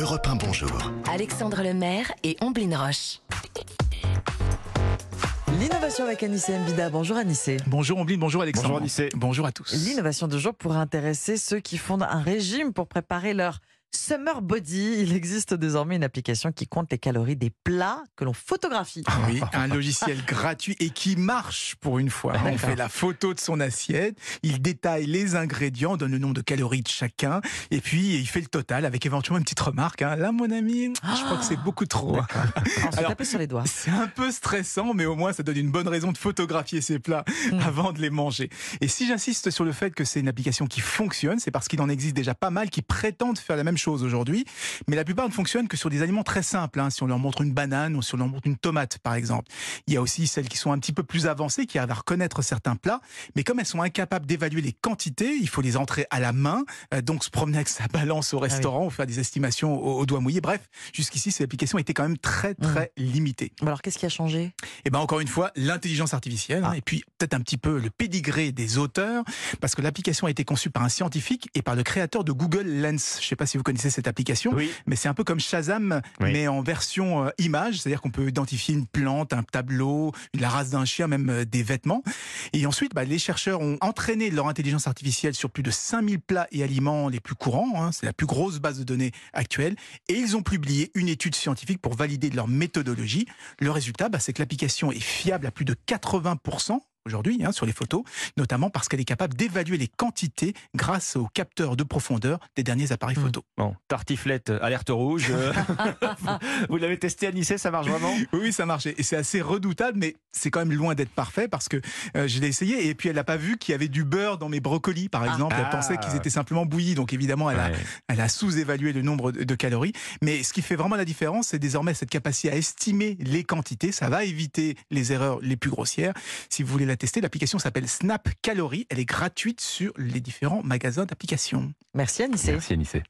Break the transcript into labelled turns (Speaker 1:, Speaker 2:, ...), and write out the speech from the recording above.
Speaker 1: Europe 1, bonjour.
Speaker 2: Alexandre Lemaire et Omblin Roche.
Speaker 3: L'innovation avec Anissé Mbida. Bonjour Anissé.
Speaker 4: Bonjour Omblin, bonjour Alexandre.
Speaker 5: Bonjour Anissé.
Speaker 4: Bonjour à tous.
Speaker 3: L'innovation de jour pourrait intéresser ceux qui font un régime pour préparer leur Summer Body. Il existe désormais une application qui compte les calories des plats que l'on photographie.
Speaker 4: Ah oui, un logiciel gratuit et qui marche pour une fois. On fait la photo de son assiette, il détaille les ingrédients, donne le nombre de calories de chacun, et puis il fait le total avec éventuellement une petite remarque. hein. Là, mon ami, je crois que c'est beaucoup trop. Alors,
Speaker 3: sur les doigts.
Speaker 4: C'est un peu stressant, mais au moins ça donne une bonne raison de photographier ses plats
Speaker 3: Mm.
Speaker 4: avant de les manger. Et si j'insiste sur le fait que c'est une application qui fonctionne, c'est parce qu'il en existe déjà pas mal qui prétendent faire la même chose aujourd'hui, mais la plupart ne fonctionnent que sur des aliments très simples. hein. si on leur montre une banane ou si on leur montre une tomate, par exemple. Il y a aussi celles qui sont un petit peu plus avancées, qui arrivent à reconnaître certains plats, mais comme elles sont incapables d'évaluer les quantités, il faut les entrer à la main, euh, donc se promener avec sa balance au restaurant ou faire des estimations au, au doigt mouillé. Bref, jusqu'ici, cette application était quand même très très limitée.
Speaker 3: Bon, alors qu'est-ce qui a changé?
Speaker 4: Et ben encore une fois, l'intelligence artificielle, hein, et puis peut-être un petit peu le pédigré des auteurs, parce que l'application a été conçue par un scientifique et par le créateur de Google Lens. Je sais pas si vous connaissez cette application,
Speaker 5: Oui.
Speaker 4: mais c'est un peu comme Shazam,
Speaker 5: Oui.
Speaker 4: mais en version euh, image, c'est-à-dire qu'on peut identifier une plante, un tableau, la race d'un chien, même euh, des vêtements. Et ensuite, bah, les chercheurs ont entraîné leur intelligence artificielle sur plus de 5000 plats et aliments les plus courants, hein, c'est la plus grosse base de données actuelle, et ils ont publié une étude scientifique pour valider leur méthodologie. Le résultat, bah, c'est que l'application est fiable à plus de 80% aujourd'hui hein, sur les photos, notamment parce qu'elle est capable d'évaluer les quantités grâce aux capteurs de profondeur des derniers appareils
Speaker 3: Hmm.
Speaker 4: photo.
Speaker 5: Bon, tartiflette, euh, alerte rouge. euh, Vous l'avez testé à Nice, ça marche vraiment?
Speaker 4: Oui, ça marchait. Et c'est assez redoutable, mais c'est quand même loin d'être parfait parce que euh, je l'ai essayé et puis elle n'a pas vu qu'il y avait du beurre dans mes brocolis, par exemple. Elle
Speaker 5: Ah.
Speaker 4: pensait qu'ils étaient simplement bouillis. Donc évidemment, elle a,
Speaker 5: Ouais.
Speaker 4: elle a sous-évalué le nombre de, de calories. Mais ce qui fait vraiment la différence, c'est désormais cette capacité à estimer les quantités. Ça va éviter les erreurs les plus grossières. Si vous voulez la tester, l'application s'appelle Snap Calories. Elle est gratuite sur les différents magasins d'applications.
Speaker 3: Merci Anissé.
Speaker 5: Merci Anissé.